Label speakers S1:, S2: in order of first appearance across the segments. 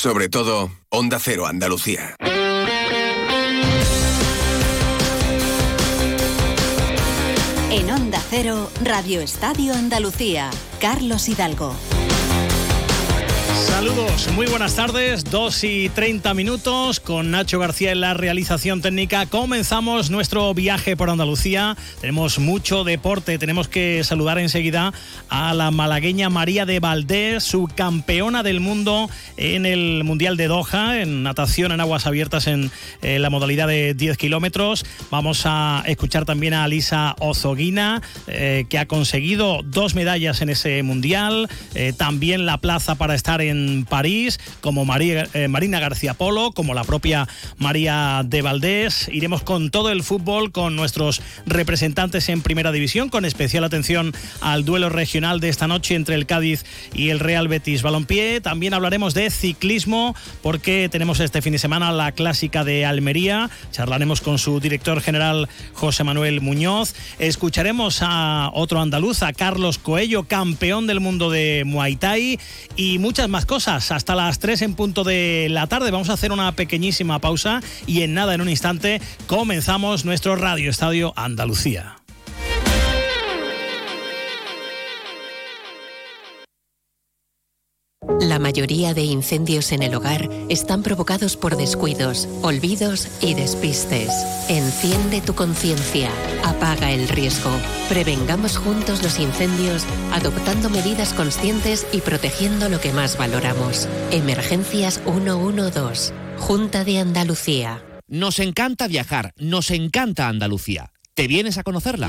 S1: Sobre todo, Onda Cero Andalucía.
S2: En Onda Cero, Radio Estadio Andalucía, Carlos Hidalgo.
S3: Saludos, muy buenas tardes, 2 y 30 minutos con Nacho García en la realización técnica. Comenzamos nuestro viaje por Andalucía. Tenemos mucho deporte, tenemos que saludar enseguida a la malagueña María de Valdés, subcampeona del mundo en el Mundial de Doha, en natación en aguas abiertas en, la modalidad de 10 kilómetros. Vamos a escuchar también a Alisa Ozoguina, eh, que ha conseguido dos medallas en ese Mundial, eh, también la plaza para estar en París, como María, eh, Marina García Polo, como la propia María de Valdés. Iremos con todo el fútbol, con nuestros representantes en Primera División, con especial atención al duelo regional de esta noche entre el Cádiz y el Real Betis Balompié. También hablaremos de ciclismo, porque tenemos este fin de semana la clásica de Almería. Charlaremos con su director general José Manuel Muñoz. Escucharemos a otro andaluz, a Carlos Coello, campeón del mundo de Muay Thai y muchas más cosas. Hasta las 3 en punto de la tarde vamos a hacer una pequeñísima pausa y en nada, en un instante, comenzamos nuestro Radio Estadio Andalucía.
S2: La mayoría de incendios en el hogar están provocados por descuidos, olvidos y despistes. Enciende tu conciencia, apaga el riesgo. Prevengamos juntos los incendios adoptando medidas conscientes y protegiendo lo que más valoramos. Emergencias 112, Junta de Andalucía.
S4: Nos encanta viajar, nos encanta Andalucía. ¿Te vienes a conocerla?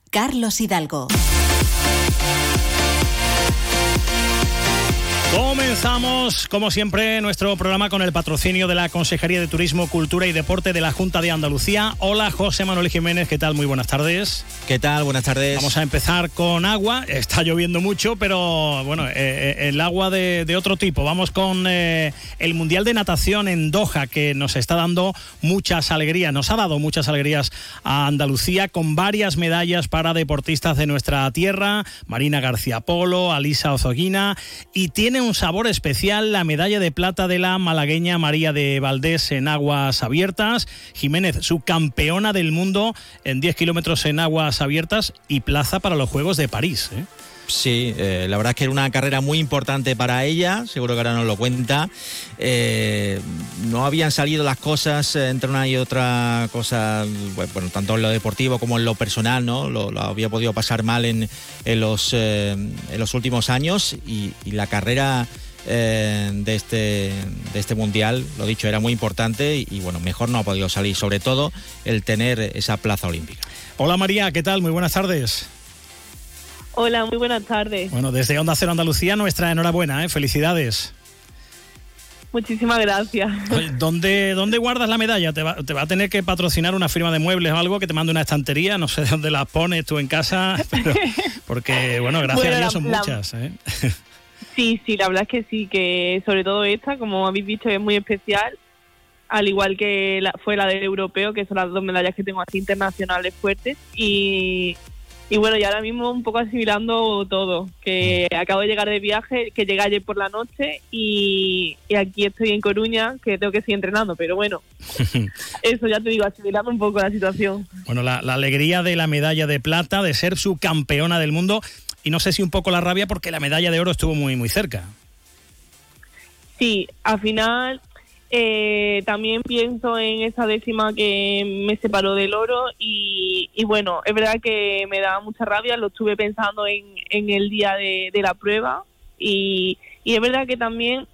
S2: Carlos Hidalgo.
S3: Comenzamos, como siempre, nuestro programa con el patrocinio de la Consejería de Turismo, Cultura y Deporte de la Junta de Andalucía. Hola, José Manuel Jiménez, ¿qué tal? Muy buenas tardes.
S5: ¿Qué tal? Buenas tardes.
S3: Vamos a empezar con agua. Está lloviendo mucho, pero bueno, eh, eh, el agua de, otro tipo. Vamos con eh, el Mundial de Natación en Doha, que nos está dando muchas alegrías, nos ha dado muchas alegrías a Andalucía con varias medallas para deportistas de nuestra tierra, Marina García Polo, Alisa Ozoguina, y tiene un sabor especial la medalla de plata de la malagueña María de Valdés en aguas abiertas. Jiménez, subcampeona del mundo en 10 kilómetros en aguas abiertas y plaza para los Juegos de París. ¿eh?
S5: Sí, eh, la verdad es que era una carrera muy importante para ella, seguro que ahora nos lo cuenta. Eh, no habían salido las cosas entre una y otra cosa, bueno, tanto en lo deportivo como en lo personal, ¿no? Lo, había podido pasar mal en, los, eh, en los últimos años y, la carrera de, este, de este mundial, lo dicho, era muy importante y, y, bueno, mejor no ha podido salir, sobre todo el tener esa plaza olímpica.
S3: Hola María, ¿qué tal? Muy buenas tardes.
S6: Hola, muy buenas tardes.
S3: Bueno, desde Onda Cero Andalucía, nuestra enhorabuena, ¿eh? felicidades.
S6: Muchísimas gracias.
S3: ¿Dónde, ¿Dónde guardas la medalla? ¿Te va, ¿Te va, a tener que patrocinar una firma de muebles o algo que te mande una estantería? No sé dónde la pones tú en casa, porque, bueno, gracias a Dios son muchas. ¿eh?
S6: Sí, sí, la verdad es que sí, que sobre todo esta, como habéis visto, es muy especial, al igual que la, fue la del europeo, que son las dos medallas que tengo así internacionales fuertes. Y, y bueno, y ahora mismo un poco asimilando todo, que acabo de llegar de viaje, que llegué ayer por la noche y, aquí estoy en Coruña, que tengo que seguir entrenando, pero bueno, eso ya te digo, asimilando un poco la situación.
S3: Bueno, la, alegría de la medalla de plata, de ser subcampeona del mundo, y no sé si un poco la rabia porque la medalla de oro estuvo muy, muy cerca.
S6: Sí, al final eh, también pienso en esa décima que me separó del oro y, bueno, es verdad que me da mucha rabia, lo estuve pensando en, en el día de, la prueba y, y, es verdad que también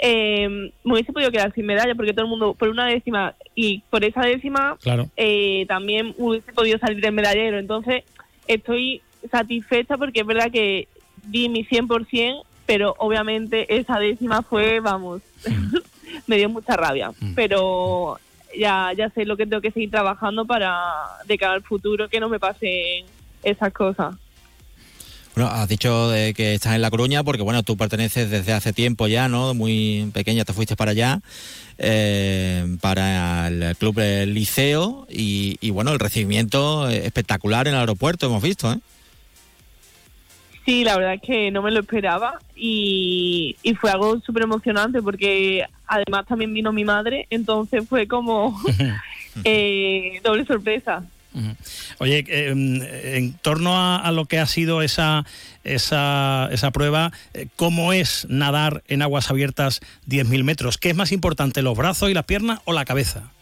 S6: eh, me hubiese podido quedar sin medalla porque todo el mundo por una décima y por esa décima eh, también hubiese podido salir del medallero, entonces estoy satisfecha porque es verdad que di mi 100% pero obviamente esa décima fue, vamos, me dio mucha rabia. Pero ya, ya sé lo que tengo que seguir trabajando para de cara al futuro que no me pasen esas cosas.
S5: Bueno, has dicho de que estás en La Coruña porque, bueno, tú perteneces desde hace tiempo ya, ¿no? Muy pequeña te fuiste para allá, eh, para el club del Liceo y, y, bueno, el recibimiento espectacular en el aeropuerto, hemos visto, ¿eh?
S6: Sí, la verdad es que no me lo esperaba y, y fue algo súper emocionante porque además también vino mi madre, entonces fue como eh, doble sorpresa.
S3: Oye, eh, en torno a, a, lo que ha sido esa, esa, esa prueba, eh, ¿cómo es nadar en aguas abiertas 10.000 metros? ¿Qué es más importante, los brazos y las piernas o la cabeza?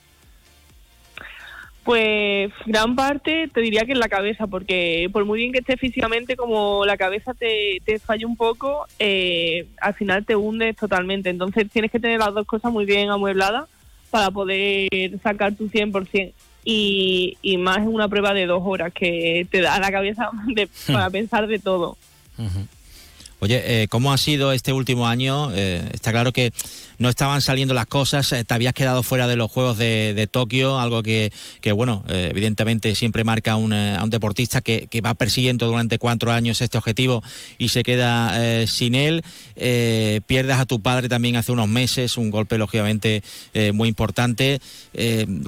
S6: Pues gran parte te diría que en la cabeza, porque por muy bien que estés físicamente, como la cabeza te, te falla un poco, eh, al final te hundes totalmente. Entonces tienes que tener las dos cosas muy bien amuebladas para poder sacar tu 100% y, y más en una prueba de dos horas que te da la cabeza de, para pensar de todo.
S5: Uh -huh. Oye, eh, ¿cómo ha sido este último año? Eh, está claro que no estaban saliendo las cosas, eh, te habías quedado fuera de los Juegos de, Tokio, algo que, que bueno, evidentemente siempre marca un, a un deportista que, va persiguiendo durante cuatro años este objetivo y se queda sin él. pierdes a tu padre también hace unos meses, un golpe lógicamente muy importante.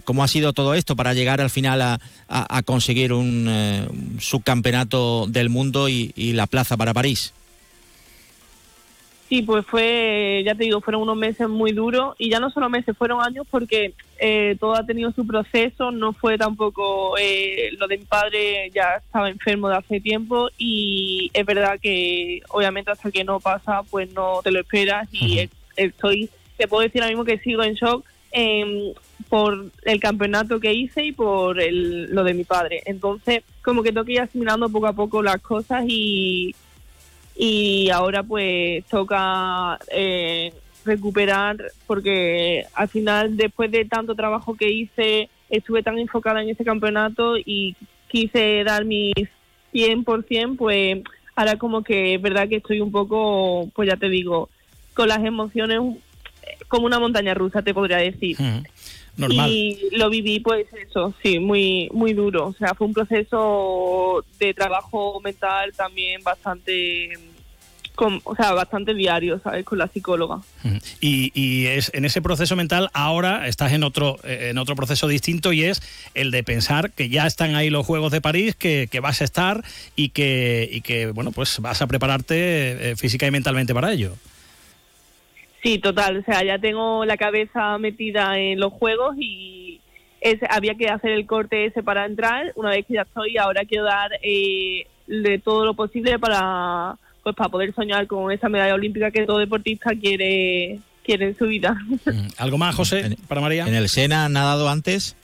S5: ¿Cómo ha sido todo esto para llegar al final a, conseguir un, subcampeonato del mundo y la plaza para París?
S6: Sí, pues fue, ya te digo, fueron unos meses muy duros y ya no solo meses, fueron años porque eh, todo ha tenido su proceso, no fue tampoco eh, lo de mi padre, ya estaba enfermo de hace tiempo y es verdad que obviamente hasta que no pasa pues no te lo esperas y uh -huh. estoy, te puedo decir ahora mismo que sigo en shock eh, por el campeonato que hice y por el, lo de mi padre. Entonces como que tengo que ir asimilando poco a poco las cosas y y ahora pues toca eh, recuperar porque al final después de tanto trabajo que hice estuve tan enfocada en ese campeonato y quise dar mi 100% pues ahora como que es verdad que estoy un poco pues ya te digo con las emociones como una montaña rusa te podría decir
S3: uh. Normal.
S6: Y lo viví, pues eso, sí, muy muy duro. O sea, fue un proceso de trabajo mental también bastante, con, o sea, bastante diario, ¿sabes? Con la psicóloga.
S3: Y, y, es en ese proceso mental ahora estás en otro en otro proceso distinto y es el de pensar que ya están ahí los Juegos de París, que, que vas a estar y que, y que, bueno, pues vas a prepararte eh, física y mentalmente para ello.
S6: Sí, total. O sea, ya tengo la cabeza metida en los juegos y es, había que hacer el corte ese para entrar. Una vez que ya estoy, ahora quiero dar eh, de todo lo posible para pues para poder soñar con esa medalla olímpica que todo deportista quiere quiere en su vida.
S3: ¿Algo más, José, para María?
S5: ¿En el Sena han nadado antes?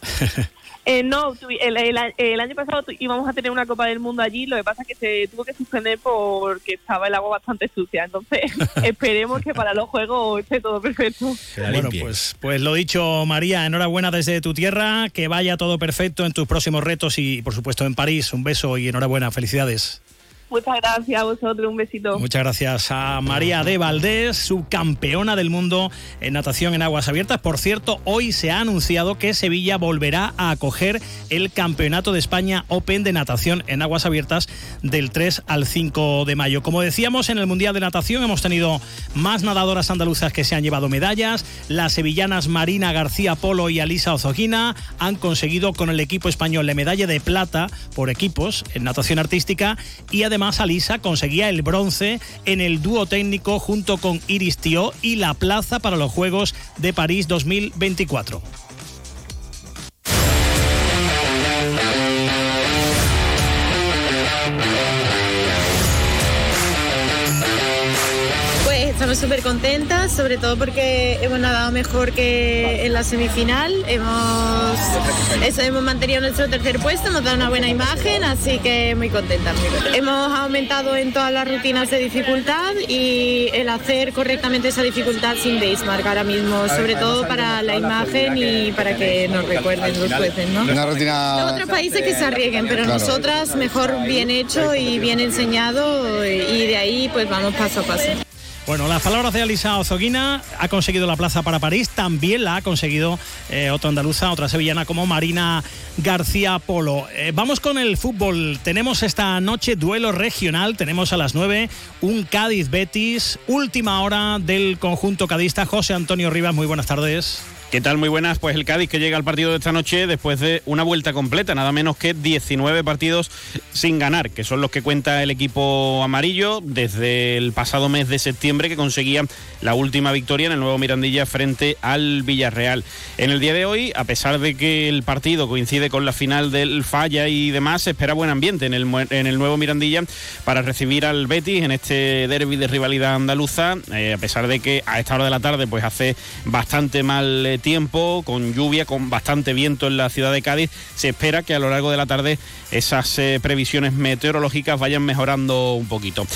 S6: Eh, no, el, el, el, año pasado íbamos a tener una Copa del Mundo allí, lo que pasa es que se tuvo que suspender porque estaba el agua bastante sucia, entonces esperemos que para los Juegos esté todo perfecto.
S3: Bueno, pues, pues lo dicho, María, enhorabuena desde tu tierra, que vaya todo perfecto en tus próximos retos y por supuesto en París, un beso y enhorabuena, felicidades.
S6: Muchas gracias a vosotros, un besito.
S3: Muchas gracias a María de Valdés, subcampeona del mundo en natación en aguas abiertas. Por cierto, hoy se ha anunciado que Sevilla volverá a acoger el Campeonato de España Open de natación en aguas abiertas del 3 al 5 de mayo. Como decíamos, en el Mundial de Natación hemos tenido más nadadoras andaluzas que se han llevado medallas. Las sevillanas Marina García Polo y Alisa Ozogina han conseguido con el equipo español la medalla de plata por equipos en natación artística y además Además, Alisa conseguía el bronce en el dúo técnico junto con Iris Tío y la plaza para los Juegos de París 2024.
S7: Estamos súper contentas, sobre todo porque hemos nadado mejor que en la semifinal. Hemos, eso, hemos mantenido nuestro tercer puesto, hemos dado una buena imagen, así que muy contentas. Hemos aumentado en todas las rutinas de dificultad y el hacer correctamente esa dificultad sin basemark ahora mismo, sobre todo para la imagen y para que nos recuerden los jueces. ¿no?
S8: Una rutina...
S7: Los otros países que se arriesguen, pero nosotras mejor bien hecho y bien enseñado y de ahí pues vamos paso a paso.
S3: Bueno, las palabras de Alisa Ozoguina ha conseguido la plaza para París, también la ha conseguido eh, otra andaluza, otra sevillana como Marina García Polo. Eh, vamos con el fútbol. Tenemos esta noche duelo regional, tenemos a las 9 un Cádiz Betis, última hora del conjunto cadista. José Antonio Rivas, muy buenas tardes.
S9: ¿Qué tal? Muy buenas. Pues el Cádiz que llega al partido de esta noche después de una vuelta completa, nada menos que 19 partidos sin ganar, que son los que cuenta el equipo amarillo desde el pasado mes de septiembre que conseguía la última victoria en el nuevo Mirandilla frente al Villarreal. En el día de hoy, a pesar de que el partido coincide con la final del Falla y demás, se espera buen ambiente en el, en el nuevo Mirandilla para recibir al Betis en este derby de rivalidad andaluza, eh, a pesar de que a esta hora de la tarde pues hace bastante mal tiempo, con lluvia, con bastante viento en la ciudad de Cádiz. Se espera que a lo largo de la tarde esas eh, previsiones meteorológicas vayan mejorando un poquito.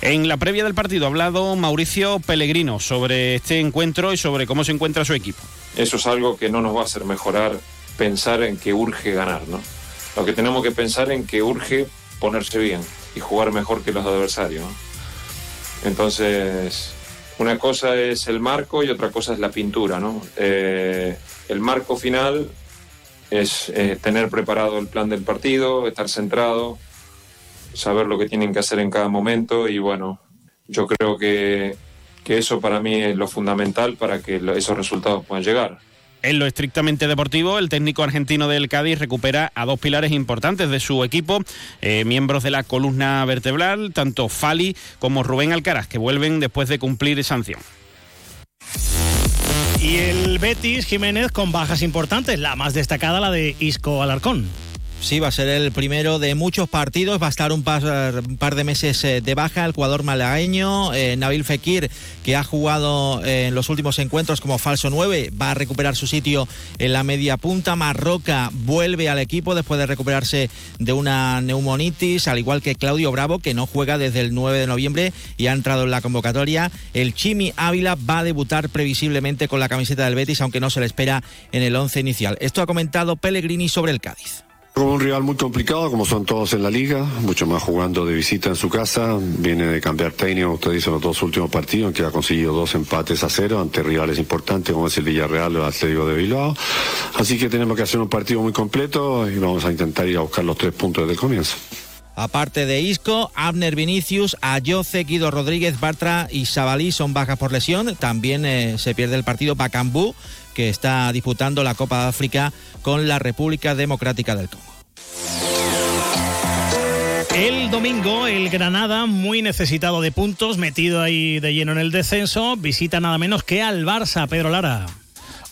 S9: En la previa del partido ha hablado Mauricio Pellegrino sobre este encuentro y sobre cómo se encuentra su equipo.
S10: Eso es algo que no nos va a hacer mejorar pensar en que urge ganar, ¿no? Lo que tenemos que pensar en que urge ponerse bien y jugar mejor que los adversarios. Entonces, una cosa es el marco y otra cosa es la pintura, ¿no? Eh, el marco final es eh, tener preparado el plan del partido, estar centrado, saber lo que tienen que hacer en cada momento y bueno, yo creo que, que eso para mí es lo fundamental para que esos resultados puedan llegar.
S9: En lo estrictamente deportivo, el técnico argentino del Cádiz recupera a dos pilares importantes de su equipo, eh, miembros de la columna vertebral, tanto Fali como Rubén Alcaraz, que vuelven después de cumplir sanción.
S3: Y el Betis Jiménez con bajas importantes, la más destacada la de Isco Alarcón.
S5: Sí, va a ser el primero de muchos partidos. Va a estar un par, de meses eh, de baja el jugador malagueño. Eh, Nabil Fekir, que ha jugado eh, en los últimos encuentros como falso 9, va a recuperar su sitio en la media punta. Marroca vuelve al equipo después de recuperarse de una neumonitis, al igual que Claudio Bravo, que no juega desde el 9 de noviembre y ha entrado en la convocatoria. El Chimi Ávila va a debutar previsiblemente con la camiseta del Betis, aunque no se le espera en el 11 inicial. Esto ha comentado Pellegrini sobre el Cádiz.
S11: Un rival muy complicado, como son todos en la liga, mucho más jugando de visita en su casa. Viene de cambiar técnico, usted dice, los dos últimos partidos, en que ha conseguido dos empates a cero ante rivales importantes como es el Villarreal o el Atlético de Bilbao. Así que tenemos que hacer un partido muy completo y vamos a intentar ir a buscar los tres puntos desde el comienzo.
S5: Aparte de Isco, Abner Vinicius, Ayoce, Guido Rodríguez, Bartra y Sabalí son bajas por lesión. También eh, se pierde el partido Bacambú, que está disputando la Copa de África con la República Democrática del Congo.
S3: El domingo, el Granada, muy necesitado de puntos, metido ahí de lleno en el descenso, visita nada menos que al Barça, Pedro Lara.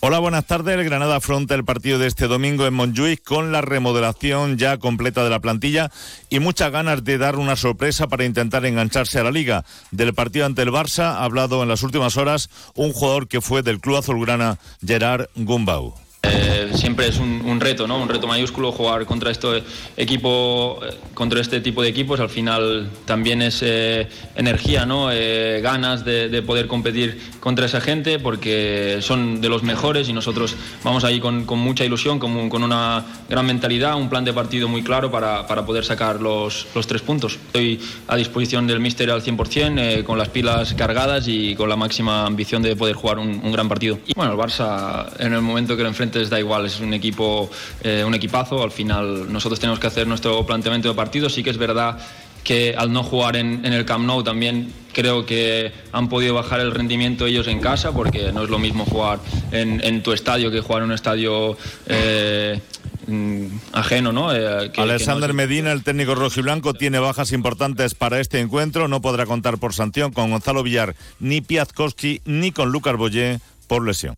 S12: Hola, buenas tardes. El Granada afronta el partido de este domingo en Montjuic con la remodelación ya completa de la plantilla y muchas ganas de dar una sorpresa para intentar engancharse a la liga. Del partido ante el Barça ha hablado en las últimas horas un jugador que fue del club azulgrana, Gerard Gumbau.
S13: Eh, siempre es un, reto, ¿no? Un reto mayúsculo jugar contra este equipo, eh, contra este tipo de equipos. Al final también es eh, energía, ¿no? ganas de, poder competir contra esa gente porque son de los mejores y nosotros vamos ahí con, mucha ilusión, con, con, una gran mentalidad, un plan de partido muy claro para, para poder sacar los, los, tres puntos. Estoy a disposición del míster al 100%, con las pilas cargadas y con la máxima ambición de poder jugar un, un gran partido. Y bueno, el Barça en el momento que lo enfrente da igual, es un equipo, eh, un equipazo. Al final nosotros tenemos que hacer nuestro planteamiento de partido. Sí que es verdad que al no jugar en, el Camp Nou también creo que han podido bajar el rendimiento ellos en casa porque no es lo mismo jugar en, tu estadio que jugar en un estadio eh, mm, ajeno, ¿no?
S12: Eh, Alexander Medina, el técnico rojiblanco, tiene bajas importantes para este encuentro. No podrá contar por sanción con Gonzalo Villar, ni Piazkowski, ni con Lucas Boyé por lesión.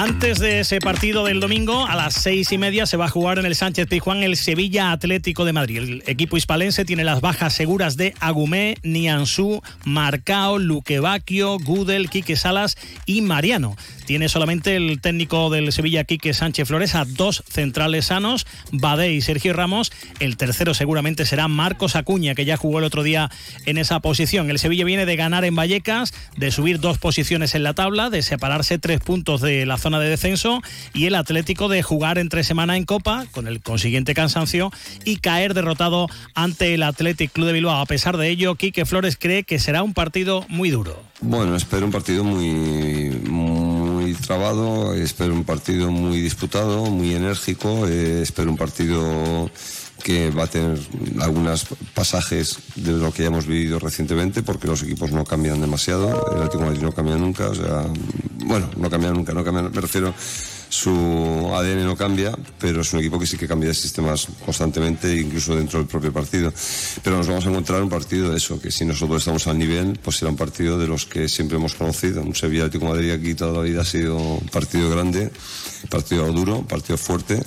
S3: Antes de ese partido del domingo, a las seis y media se va a jugar en el Sánchez Pizjuán el Sevilla Atlético de Madrid. El equipo hispalense tiene las bajas seguras de Agumé, Nianzú, Marcao, Luquevaquio, Gudel, Quique Salas y Mariano. Tiene solamente el técnico del Sevilla, Quique Sánchez Flores, a dos centrales sanos, Bade y Sergio Ramos. El tercero seguramente será Marcos Acuña, que ya jugó el otro día en esa posición. El Sevilla viene de ganar en Vallecas, de subir dos posiciones en la tabla, de separarse tres puntos de la zona de descenso y el Atlético de jugar entre semana en Copa, con el consiguiente cansancio, y caer derrotado ante el Athletic Club de Bilbao. A pesar de ello, Quique Flores cree que será un partido muy duro.
S8: Bueno, espero un partido muy, muy trabado, espero un partido muy disputado, muy enérgico, eh, espero un partido que va a tener algunos pasajes de lo que ya hemos vivido recientemente, porque los equipos no cambian demasiado, el Atlético de Madrid no cambia nunca, o sea, bueno, no cambia nunca, no cambia, me refiero, su ADN no cambia, pero es un equipo que sí que cambia de sistemas constantemente, incluso dentro del propio partido. Pero nos vamos a encontrar un partido de eso, que si nosotros estamos al nivel, pues será un partido de los que siempre hemos conocido. Un Sevilla Atlético Madrid aquí toda la vida ha sido un partido grande, partido duro, partido fuerte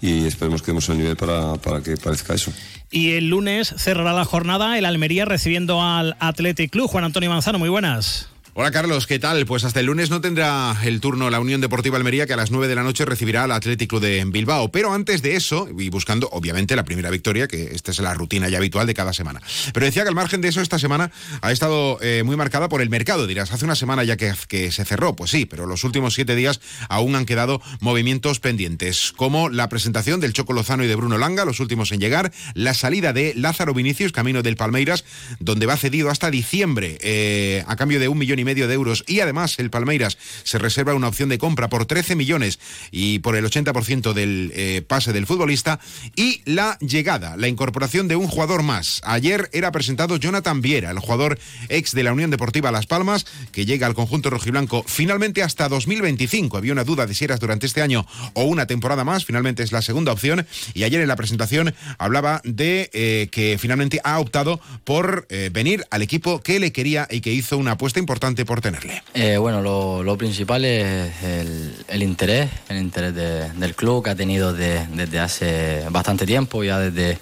S8: y esperemos que demos el nivel para, para que parezca eso.
S3: Y el lunes cerrará la jornada el Almería recibiendo al Athletic Club. Juan Antonio Manzano, muy buenas.
S14: Hola Carlos, ¿qué tal? Pues hasta el lunes no tendrá el turno la Unión Deportiva Almería que a las 9 de la noche recibirá al Atlético de Bilbao. Pero antes de eso, y buscando obviamente la primera victoria, que esta es la rutina ya habitual de cada semana. Pero decía que al margen de eso, esta semana ha estado eh, muy marcada por el mercado. Dirás, hace una semana ya que, que se cerró. Pues sí, pero los últimos siete días aún han quedado movimientos pendientes, como la presentación del Choco Lozano y de Bruno Langa, los últimos en llegar, la salida de Lázaro Vinicius, camino del Palmeiras, donde va cedido hasta diciembre eh, a cambio de un millón y medio de euros y además el Palmeiras se reserva una opción de compra por 13 millones y por el 80% del eh, pase del futbolista y la llegada, la incorporación de un jugador más. Ayer era presentado Jonathan Viera, el jugador ex de la Unión Deportiva Las Palmas, que llega al conjunto rojiblanco finalmente hasta 2025. Había una duda de si eras durante este año o una temporada más, finalmente es la segunda opción y ayer en la presentación hablaba de eh, que finalmente ha optado por eh, venir al equipo que le quería y que hizo una apuesta importante por tenerle.
S15: Eh, bueno, lo, principal es el, interés, el interés de- del club que ha tenido de- desde hace bastante tiempo, ya desde,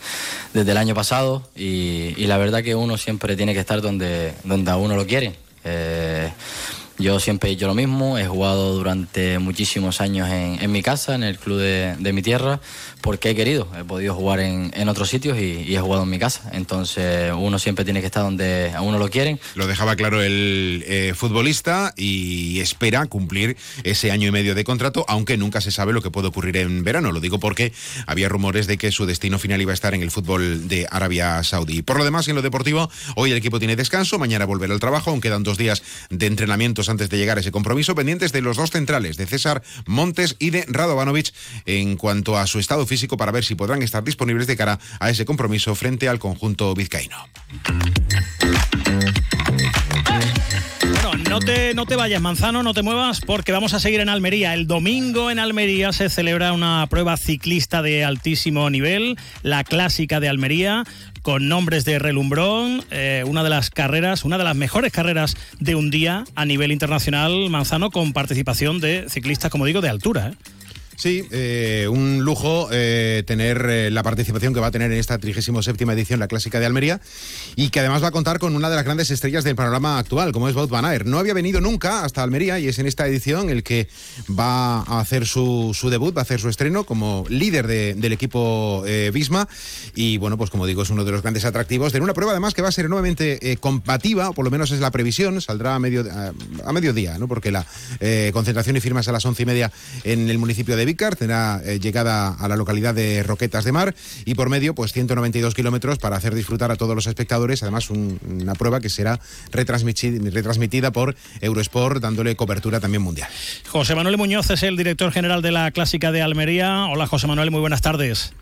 S15: desde el año pasado, y, y la verdad que uno siempre tiene que estar donde, donde a uno lo quiere. Eh, yo siempre he hecho lo mismo, he jugado durante muchísimos años en, en mi casa, en el club de, de mi tierra, porque he querido. He podido jugar en, en otros sitios y, he jugado en mi casa. Entonces uno siempre tiene que estar donde a uno lo quieren.
S14: Lo dejaba claro el eh, futbolista y espera cumplir ese año y medio de contrato, aunque nunca se sabe lo que puede ocurrir en verano. Lo digo porque había rumores de que su destino final iba a estar en el fútbol de Arabia Saudí. Por lo demás, en lo deportivo, hoy el equipo tiene descanso, mañana volverá al trabajo, aún quedan dos días de entrenamientos antes de llegar a ese compromiso, pendientes de los dos centrales, de César Montes y de Radovanovic, en cuanto a su estado físico para ver si podrán estar disponibles de cara a ese compromiso frente al conjunto vizcaíno.
S3: No te, no te vayas, Manzano, no te muevas, porque vamos a seguir en Almería. El domingo en Almería se celebra una prueba ciclista de altísimo nivel, la clásica de Almería, con nombres de relumbrón, eh, una de las carreras, una de las mejores carreras de un día a nivel internacional, Manzano, con participación de ciclistas, como digo, de altura. ¿eh?
S14: Sí, eh, un lujo eh, tener eh, la participación que va a tener en esta 37 edición la Clásica de Almería y que además va a contar con una de las grandes estrellas del panorama actual, como es Wout van. No había venido nunca hasta Almería y es en esta edición el que va a hacer su, debut, va a hacer su estreno como líder de- del equipo Visma y bueno, pues como digo, es uno de los grandes atractivos de una prueba además que va a ser nuevamente combativa, o por lo menos es la previsión, saldrá a, medio, a, mediodía, ¿no? porque la concentración y firmas a las once y media en el municipio de Vícar, tendrá eh, llegada a la localidad de Roquetas de Mar y por medio pues 192 kilómetros para hacer disfrutar a todos los espectadores, además un- una prueba que será retransmiti- retransmitida por Eurosport dándole cobertura también mundial.
S3: José Manuel Muñoz es el director general de la clásica de Almería. Hola, José Manuel, muy buenas tardes.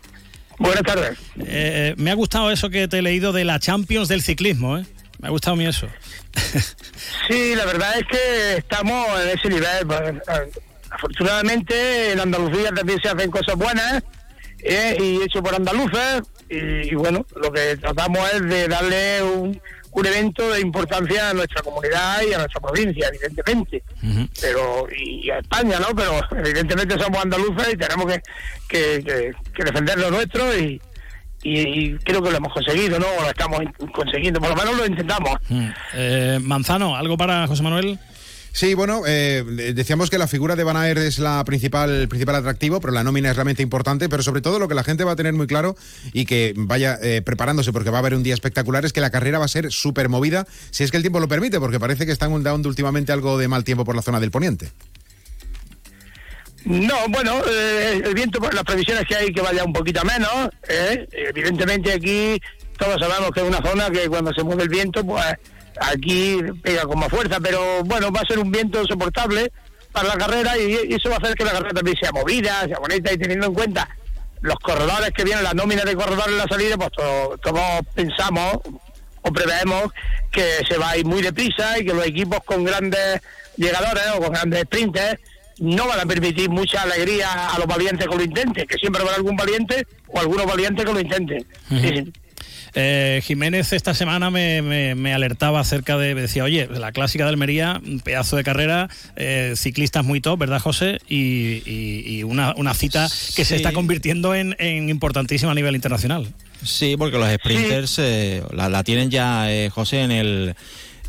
S16: Buenas tardes.
S3: Eh, me ha gustado eso que te he leído de la Champions del ciclismo, ¿eh? Me ha gustado a mí eso.
S16: Sí, la verdad es que estamos en ese nivel. Afortunadamente en Andalucía también se hacen cosas buenas eh, y hecho por andaluces y, y bueno, lo que tratamos es de darle un- un evento de importancia a nuestra comunidad y a nuestra provincia, evidentemente. Pero y a España, ¿no? Pero evidentemente somos andaluces y tenemos que, que, que, defender lo nuestro y, y, creo que lo hemos conseguido, ¿no? Lo estamos consiguiendo, por lo menos lo intentamos.
S3: Eh, Manzano, ¿algo para José Manuel?
S14: Sí, bueno, eh, decíamos que la figura de Van Aert es la principal, el principal atractivo, pero la nómina es realmente importante, pero sobre todo lo que la gente va a tener muy claro y que vaya eh, preparándose porque va a haber un día espectacular es que la carrera va a ser súper movida, si es que el tiempo lo permite, porque parece que están dando últimamente algo de mal tiempo por la zona del poniente.
S16: No, bueno, eh, el viento, por las previsiones que hay que vaya un poquito menos. Evidentemente aquí todos sabemos que es una zona que cuando se mueve el viento, pues aquí pega con más fuerza, pero bueno, va a ser un viento soportable para la carrera y, eso va a hacer que la carrera también sea movida, sea bonita y teniendo en cuenta los corredores que vienen, la nómina de corredores en la salida, pues todos pensamos o preveemos que se va a ir muy deprisa y que los equipos con grandes llegadores o con grandes sprinters no van a permitir mucha alegría a los valientes que lo intenten, que siempre va a haber algún valiente o algunos valientes que lo intenten.
S3: Eh, Jiménez esta semana me, alertaba acerca de, decía, oye, la clásica de Almería, un pedazo de carrera, eh, ciclistas muy top, ¿verdad, José? Y, una, cita que se está convirtiendo en, importantísima a nivel internacional.
S5: Sí, porque los sprinters eh, la, tienen ya, José, en el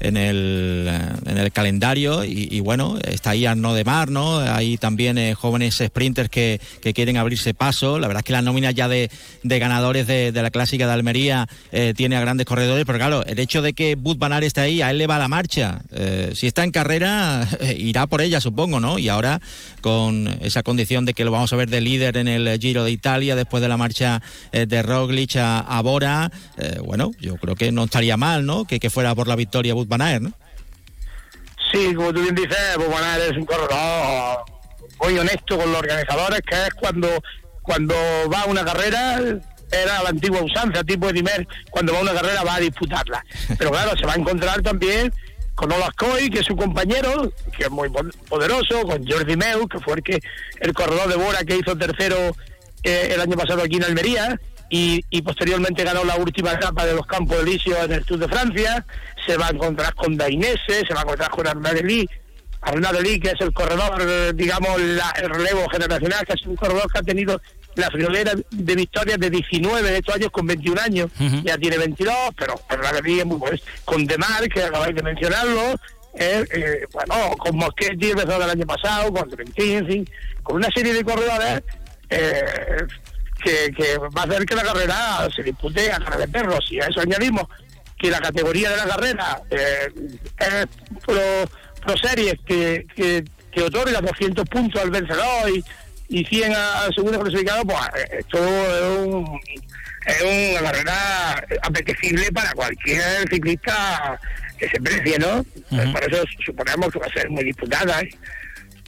S5: en el, eh, en el calendario y, bueno, está ahí Arno de Mar, ¿no? Hay también eh, jóvenes sprinters que, que, quieren abrirse paso. La verdad es que la nómina ya de, de ganadores de, la clásica de Almería eh, tiene a grandes corredores, pero claro, el hecho de que Bud Van esté ahí, a él le va la marcha. si está en carrera, irá por ella, supongo, ¿no? Y ahora con esa condición de que lo vamos a ver de líder en el Giro de Italia después de la marcha de Roglic a, Bora, bueno, yo creo que no estaría mal, ¿no? Que, que fuera por la victoria Bud Van ¿no?
S16: Sí, como tú bien dices, pues Van es un corredor muy honesto con los organizadores, que es cuando, cuando va a una carrera, era la antigua usanza, tipo Edimer, cuando va a una carrera va a disputarla. Pero claro, se va a encontrar también con Olascoy, que es su compañero, que es muy poderoso, con Jordi Meu, que fue el, que, el corredor de Bora que hizo tercero eh, el año pasado aquí en Almería, y, posteriormente ganó la última etapa de los Campos Elíseos en el Tour de Francia, se va a encontrar con Dainese, se va a encontrar con Arnaud Arnaud que es el corredor, digamos, el relevo generacional, que es un corredor que ha tenido la friolera de victorias de 19 de estos años con 21 años, ya tiene 22, pero Arnaud es muy bueno. Con Demar, que acabáis de mencionarlo, eh, eh, bueno, con Moschetti empezó del año pasado, con Trentin, con una serie de corredores eh, que, va a hacer que la carrera se dispute a cara de perros. Y a eso añadimos que la categoría de la carrera eh, es pro, series que, que, que, otorga 200 puntos al vencedor y, y 100 al segundo clasificado, pues eh, esto es, un, es una carrera apetecible para cualquier ciclista que se precie, ¿no? Por eso suponemos que va a ser muy disputada. ¿eh?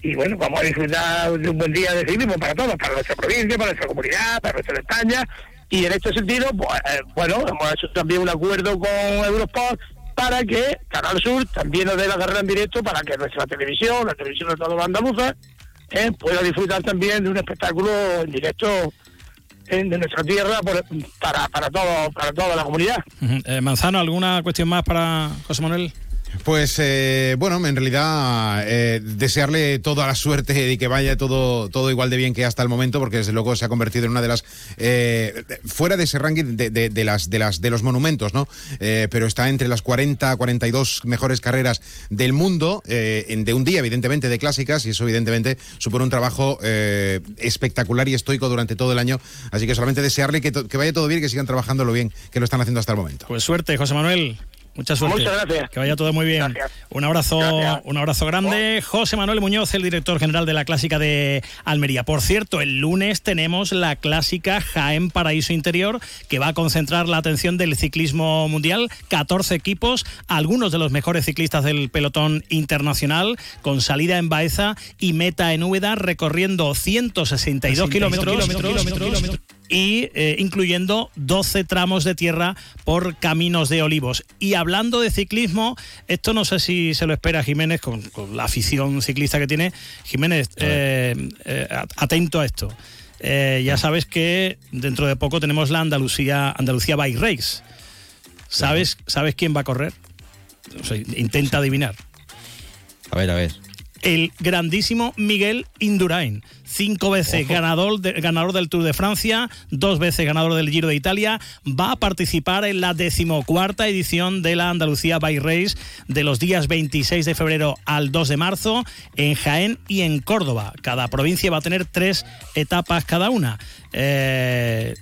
S16: Y bueno, vamos a disfrutar de un buen día de ciclismo para todos, para nuestra provincia, para nuestra comunidad, para nuestra España. Y en este sentido, pues, eh, bueno, hemos hecho también un acuerdo con Eurosport para que Canal Sur también nos dé la carrera en directo para que nuestra televisión, la televisión de todos los andaluzes, eh, pueda disfrutar también de un espectáculo en directo de nuestra tierra para, para, todo, para toda la comunidad.
S3: Eh, Manzano, ¿alguna cuestión más para José Manuel?
S14: Pues eh, bueno, en realidad eh, desearle toda la suerte y que vaya todo, todo igual de bien que hasta el momento, porque desde luego se ha convertido en una de las eh, fuera de ese ranking de, las de las de los monumentos, ¿no? pero está entre las 40, 42 mejores carreras del mundo de un día, evidentemente, de clásicas y eso evidentemente supone un trabajo espectacular y estoico durante todo el año. Así que solamente desearle que, que vaya todo bien, que sigan trabajando lo bien que lo están haciendo hasta el momento.
S3: Pues suerte, José Manuel. Mucha suerte.
S16: Muchas gracias.
S3: Que vaya todo muy bien. Un abrazo, un abrazo grande. José Manuel Muñoz, el director general de la Clásica de Almería. Por cierto, el lunes tenemos la Clásica Jaén Paraíso Interior, que va a concentrar la atención del ciclismo mundial. 14 equipos, algunos de los mejores ciclistas del pelotón internacional, con salida en Baeza y meta en Úbeda, recorriendo 162 kilómetros y eh, incluyendo 12 tramos de tierra por caminos de olivos. Y hablando de ciclismo, esto no sé si se lo espera Jiménez con, la afición ciclista que tiene. Jiménez, eh, eh, atento a esto. ya sabes que dentro de poco tenemos la Andalucía, Andalucía Bike Race. ¿Sabes, ¿Sabes quién va a correr? O sea, intenta adivinar.
S5: A ver, a ver.
S3: El grandísimo Miguel Indurain cinco veces ganador, de- ganador del Tour de Francia, dos veces ganador del Giro de Italia, va a participar en la decimocuarta edición de la Andalucía Bike Race de los días 26 de febrero al 2 de marzo en Jaén y en Córdoba. Cada provincia va a tener tres etapas cada una. Eh,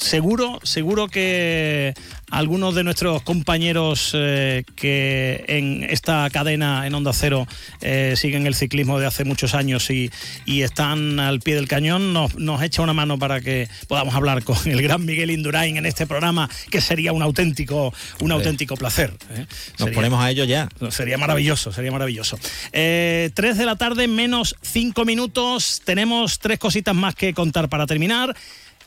S3: seguro, seguro que algunos de nuestros compañeros eh, que en esta cadena en Onda Cero eh, siguen el ciclismo de hace muchos años y, y están al pie del cañón nos, nos echa una mano para que podamos hablar con el gran Miguel Indurain en este programa, que sería un auténtico, un auténtico placer. ¿eh?
S5: Nos
S3: Sería-
S5: ponemos a ello ya.
S3: Sería maravilloso, sería maravilloso. Eh, tres de la tarde, menos cinco minutos. Tenemos tres cositas más que contar para terminar.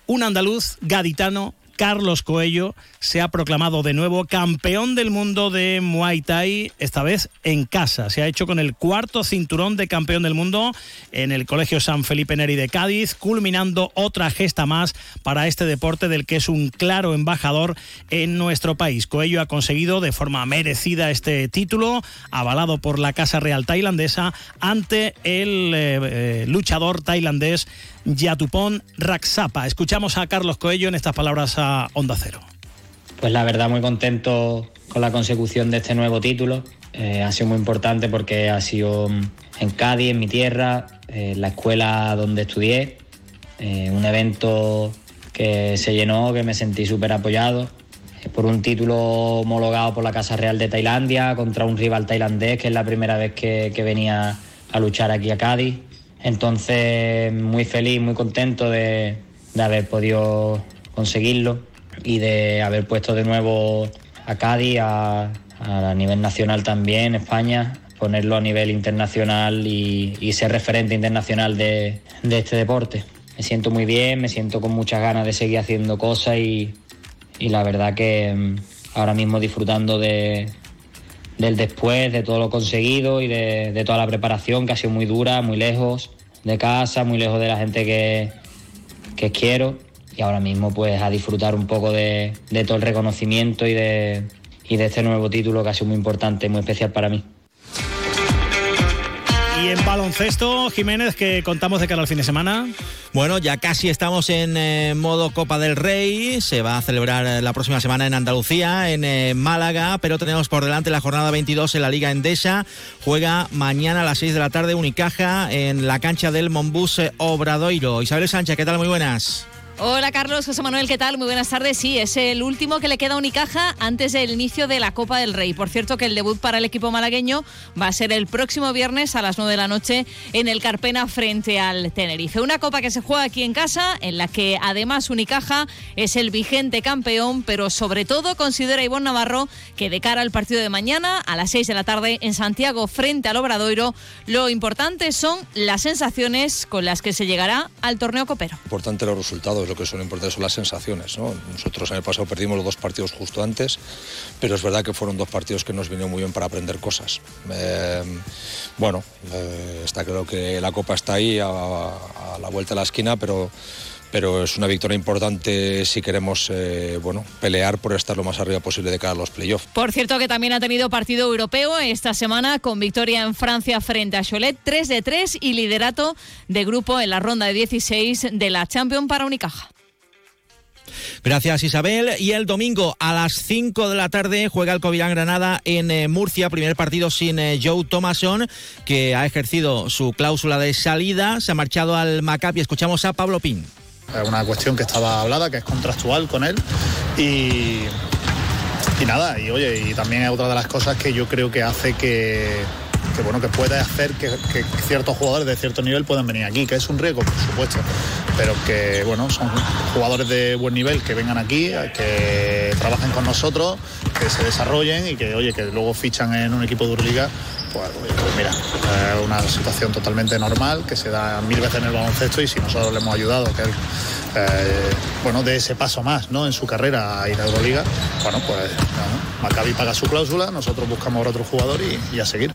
S3: Un andaluz gaditano, Carlos Coello, se ha proclamado de nuevo campeón del mundo de Muay Thai, esta vez en casa. Se ha hecho con el cuarto cinturón de campeón del mundo en el Colegio San Felipe Neri de Cádiz, culminando otra gesta más para este deporte del que es un claro embajador en nuestro país. Coello ha conseguido de forma merecida este título, avalado por la Casa Real tailandesa, ante el eh, eh, luchador tailandés Yatupon Raksapa. Escuchamos a Carlos Coello en estas palabras a Onda Cero.
S17: Pues la verdad muy contento con la consecución de este nuevo título. Eh, ha sido muy importante porque ha sido en Cádiz, en mi tierra, eh, la escuela donde estudié. Eh, un evento que se llenó, que me sentí súper apoyado. eh, por un título homologado por la Casa Real de Tailandia contra un rival tailandés, que es la primera vez que, que venía a luchar aquí a Cádiz. Entonces, muy feliz, muy contento de, de haber podido conseguirlo y de haber puesto de nuevo a Cádiz a, a nivel nacional también, España, ponerlo a nivel internacional y, y ser referente internacional de, de este deporte. Me siento muy bien, me siento con muchas ganas de seguir haciendo cosas y, y la verdad que mm, ahora mismo disfrutando de, del después, de todo lo conseguido y de, toda la preparación que ha sido muy dura, muy lejos de casa, muy lejos de la gente que, que quiero y ahora mismo pues a disfrutar un poco de, de todo el reconocimiento y de, y de este nuevo título que ha sido muy importante, muy especial para mí.
S3: En baloncesto, Jiménez, que contamos de cara al fin de semana.
S5: Bueno, ya casi estamos en eh, modo Copa del Rey. Se va a celebrar eh, la próxima semana en Andalucía, en eh, Málaga, pero tenemos por delante la jornada 22 en la Liga Endesa. Juega mañana a las 6 de la tarde Unicaja en la cancha del Monbus Obradoiro. Isabel Sánchez, ¿qué tal? Muy buenas.
S18: Hola Carlos, José Manuel, ¿qué tal? Muy buenas tardes. Sí, es el último que le queda a Unicaja antes del inicio de la Copa del Rey. Por cierto, que el debut para el equipo malagueño va a ser el próximo viernes a las 9 de la noche en el Carpena frente al Tenerife. Una Copa que se juega aquí en casa, en la que además Unicaja es el vigente campeón, pero sobre todo considera Ivonne Navarro que de cara al partido de mañana a las 6 de la tarde en Santiago frente al Obradoiro, lo importante son las sensaciones con las que se llegará al torneo copero.
S19: importante los resultados, lo que son importantes son las sensaciones. ¿no? Nosotros en el pasado perdimos los dos partidos justo antes, pero es verdad que fueron dos partidos que nos vinieron muy bien para aprender cosas. Eh, bueno, eh, está claro que la Copa está ahí a la vuelta de la esquina, pero, pero es una victoria importante si queremos eh, bueno, pelear por estar lo más arriba posible de cara a los playoffs.
S18: Por cierto que también ha tenido partido europeo esta semana con victoria en Francia frente a Cholet 3 de 3 y liderato de grupo en la ronda de 16 de la Champions para Unicaja.
S5: Gracias Isabel. Y el domingo a las 5 de la tarde juega el Covirán Granada en eh, Murcia, primer partido sin eh, Joe Thomason, que ha ejercido su cláusula de salida, se ha marchado al Maccabi. Escuchamos a Pablo Pin.
S20: Es una cuestión que estaba hablada, que es contractual con él. Y, y nada, y oye, y también es otra de las cosas que yo creo que hace que, que bueno, que puede hacer que, ciertos jugadores de cierto nivel puedan venir aquí, que es un riesgo, por supuesto, pero que bueno, son jugadores de buen nivel que vengan aquí, que trabajen con nosotros, que se desarrollen y que oye, que luego fichan en un equipo de Euroliga pues, pues mira, es una situación totalmente normal que se da mil veces en el baloncesto y si nosotros le hemos ayudado que él, eh, bueno, de ese paso más ¿no? en su carrera a ir a Euroliga, bueno, pues no, Maccabi paga su cláusula, nosotros buscamos ahora otro jugador y a seguir.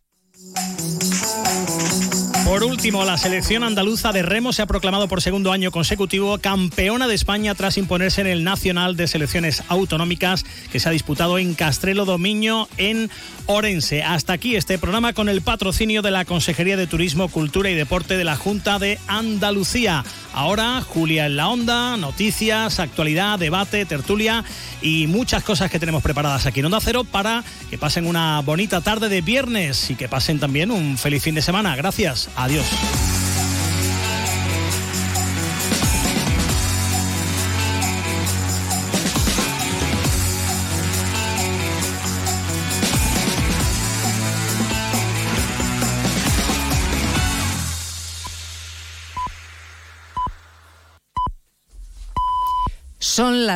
S3: Por último, la selección andaluza de remo se ha proclamado por segundo año consecutivo campeona de España tras imponerse en el Nacional de Selecciones Autonómicas que se ha disputado en Castrelo Domiño en Orense. Hasta aquí este programa con el patrocinio de la Consejería de Turismo, Cultura y Deporte de la Junta de Andalucía. Ahora, Julia en la Onda, noticias, actualidad, debate, tertulia y muchas cosas que tenemos preparadas aquí en Onda Cero para que pasen una bonita tarde de viernes y que pasen también un feliz fin de semana. Gracias. Adiós.
S21: Son las